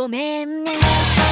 ごめんね。